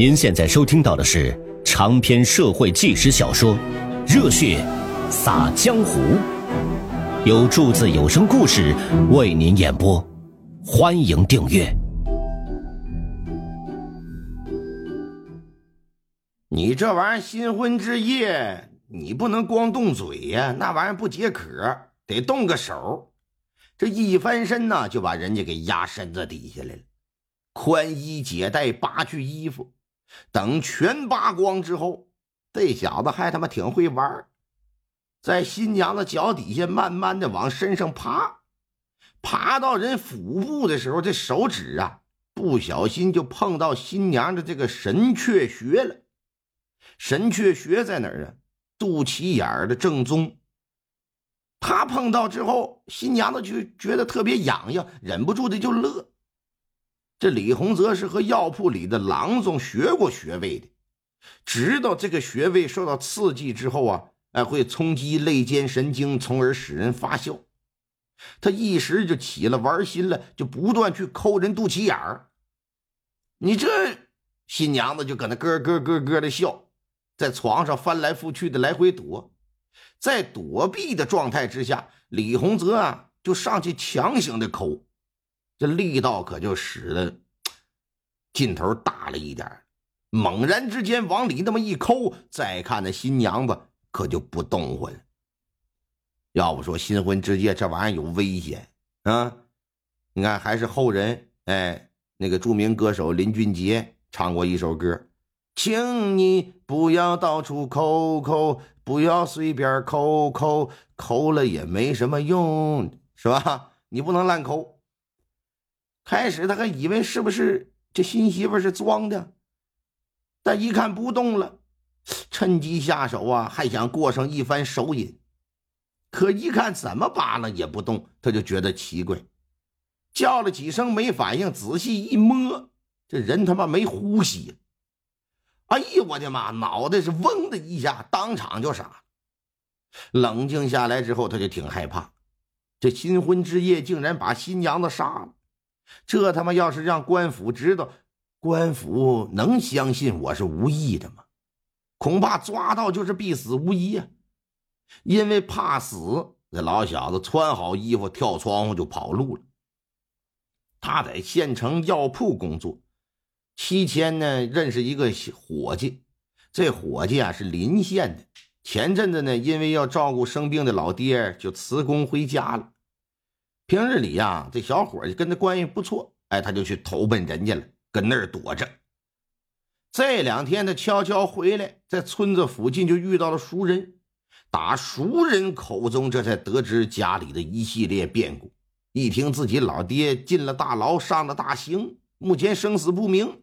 您现在收听到的是长篇社会纪实小说《热血洒江湖》，由柱子有声故事为您演播，欢迎订阅。你这玩意儿新婚之夜，你不能光动嘴呀，那玩意儿不解渴，得动个手。这一翻身呢，就把人家给压身子底下来了，宽衣解带扒去衣服。等全扒光之后，这小子还他妈挺会玩，在新娘子脚底下慢慢的往身上爬，爬到人腹部的时候，这手指啊不小心就碰到新娘的这个神阙穴了。神阙穴在哪儿啊？肚脐眼的正中。他碰到之后，新娘子就觉得特别痒痒，忍不住的就乐。这李洪泽是和药铺里的郎中学过穴位的，知道这个穴位受到刺激之后啊，哎，会冲击肋间神经，从而使人发笑。他一时就起了玩心了，就不断去抠人肚脐眼儿。你这新娘子就搁那咯咯咯咯的笑，在床上翻来覆去的来回躲，在躲避的状态之下，李洪泽啊就上去强行的抠。这力道可就使得劲头大了一点猛然之间往里那么一抠，再看那新娘子可就不动活了。要不说新婚之夜这玩意儿有危险啊！你看，还是后人哎，那个著名歌手林俊杰唱过一首歌，请你不要到处抠抠，不要随便抠抠，抠了也没什么用，是吧？你不能乱抠。开始他还以为是不是这新媳妇是装的，但一看不动了，趁机下手啊，还想过上一番手瘾。可一看怎么扒拉也不动，他就觉得奇怪，叫了几声没反应，仔细一摸，这人他妈没呼吸。哎呀，我的妈！脑袋是嗡的一下，当场就傻了。冷静下来之后，他就挺害怕，这新婚之夜竟然把新娘子杀了。这他妈要是让官府知道，官府能相信我是无意的吗？恐怕抓到就是必死无疑呀！因为怕死，这老小子穿好衣服跳窗户就跑路了。他在县城药铺工作，期间呢认识一个伙计，这伙计啊是邻县的。前阵子呢因为要照顾生病的老爹，就辞工回家了。平日里呀，这小伙就跟他关系不错，哎，他就去投奔人家了，跟那儿躲着。这两天他悄悄回来，在村子附近就遇到了熟人，打熟人口中这才得知家里的一系列变故。一听自己老爹进了大牢，上了大刑，目前生死不明。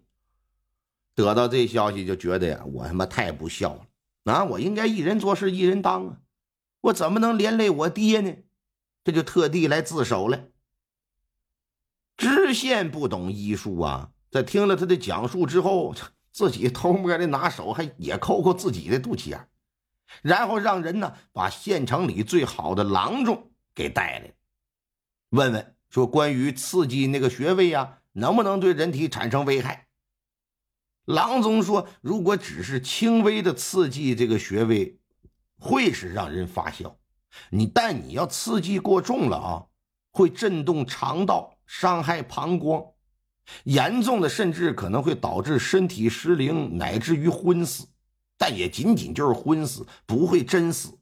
得到这消息，就觉得呀，我他妈太不孝了啊！我应该一人做事一人当啊，我怎么能连累我爹呢？这就特地来自首了。知县不懂医术啊，在听了他的讲述之后，自己偷摸的拿手还也抠抠自己的肚脐眼，然后让人呢把县城里最好的郎中给带来，问问说关于刺激那个穴位啊，能不能对人体产生危害？郎中说，如果只是轻微的刺激这个穴位，会是让人发笑。你但你要刺激过重了啊，会震动肠道，伤害膀胱，严重的甚至可能会导致身体失灵，乃至于昏死。但也仅仅就是昏死，不会真死。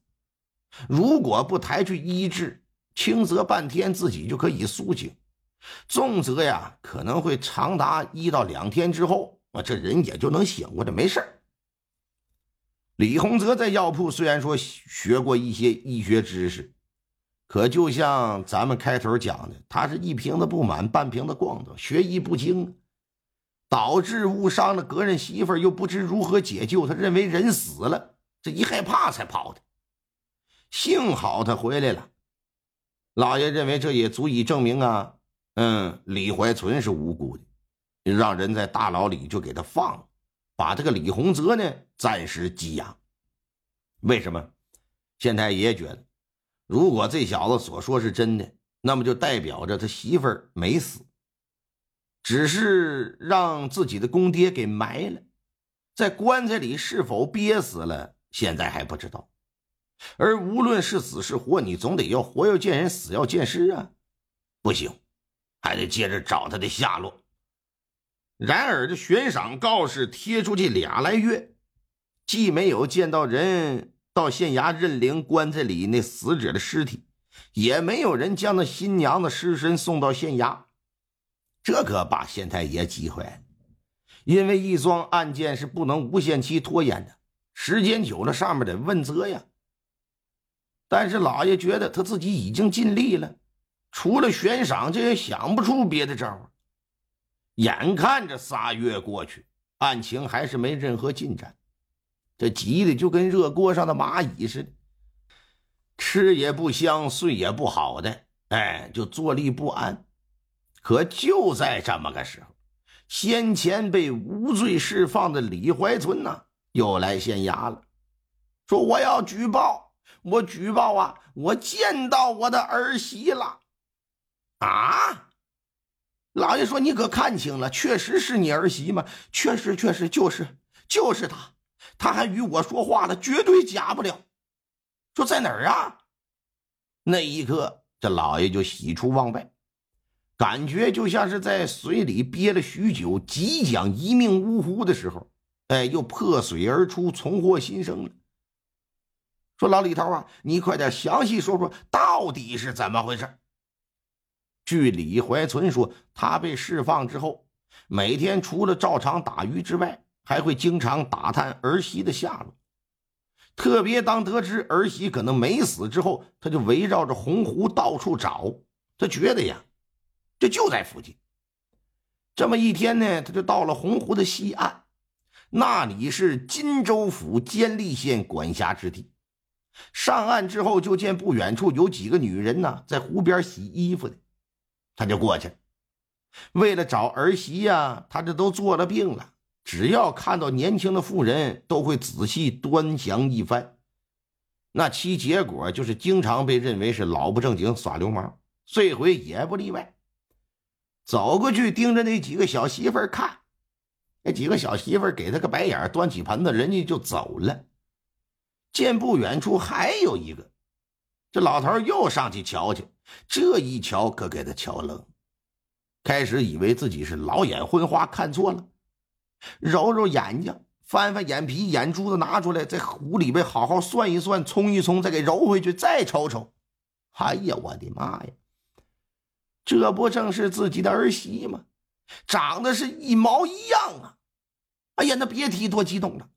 如果不抬去医治，轻则半天自己就可以苏醒，重则呀可能会长达一到两天之后，啊这人也就能醒过来，没事李洪泽在药铺虽然说学过一些医学知识，可就像咱们开头讲的，他是一瓶子不满半瓶子光的，学艺不精，导致误伤了隔人媳妇又不知如何解救。他认为人死了，这一害怕才跑的。幸好他回来了，老爷认为这也足以证明啊，嗯，李怀存是无辜的，让人在大牢里就给他放了。把这个李洪泽呢暂时羁押，为什么？县太爷觉得，如果这小子所说是真的，那么就代表着他媳妇儿没死，只是让自己的公爹给埋了，在棺材里是否憋死了，现在还不知道。而无论是死是活，你总得要活要见人，死要见尸啊！不行，还得接着找他的下落。然而，这悬赏告示贴出去俩来月，既没有见到人到县衙认领棺材里那死者的尸体，也没有人将那新娘的尸身送到县衙，这可把县太爷急坏了。因为一桩案件是不能无限期拖延的，时间久了上面得问责呀。但是老爷觉得他自己已经尽力了，除了悬赏，这也想不出别的招眼看着仨月过去，案情还是没任何进展，这急的就跟热锅上的蚂蚁似的，吃也不香，睡也不好的，哎，就坐立不安。可就在这么个时候，先前被无罪释放的李怀存呢，又来县衙了，说我要举报。我举报啊！我见到我的儿媳了，啊！老爷说：“你可看清了，确实是你儿媳吗？确实，确实就是就是她，她还与我说话了，绝对假不了。”说在哪儿啊？那一刻，这老爷就喜出望外，感觉就像是在水里憋了许久，即将一命呜呼的时候，哎，又破水而出，重获新生了。说老李头啊，你快点详细说说，到底是怎么回事？据李怀存说，他被释放之后，每天除了照常打鱼之外，还会经常打探儿媳的下落。特别当得知儿媳可能没死之后，他就围绕着洪湖到处找。他觉得呀，这就在附近。这么一天呢，他就到了洪湖的西岸，那里是金州府监利县管辖之地。上岸之后，就见不远处有几个女人呢，在湖边洗衣服的，他就过去。为了找儿媳呀，他这都做了病了。只要看到年轻的妇人，都会仔细端详一番。那其结果就是经常被认为是老不正经、耍流氓。这回也不例外。走过去，盯着那几个小媳妇看，那几个小媳妇给他个白眼，端起盆子，人家就走了。见不远处还有一个，这老头又上去瞧去，这一瞧可给他瞧愣，开始以为自己是老眼昏花看错了，揉揉眼睛，翻翻眼皮，眼珠子拿出来，在壶里边好好算一算，冲一冲，再给揉回去，再瞅瞅，哎呀，我的妈呀，这不正是自己的儿媳吗？长得是一毛一样啊！哎呀，那别提多激动了。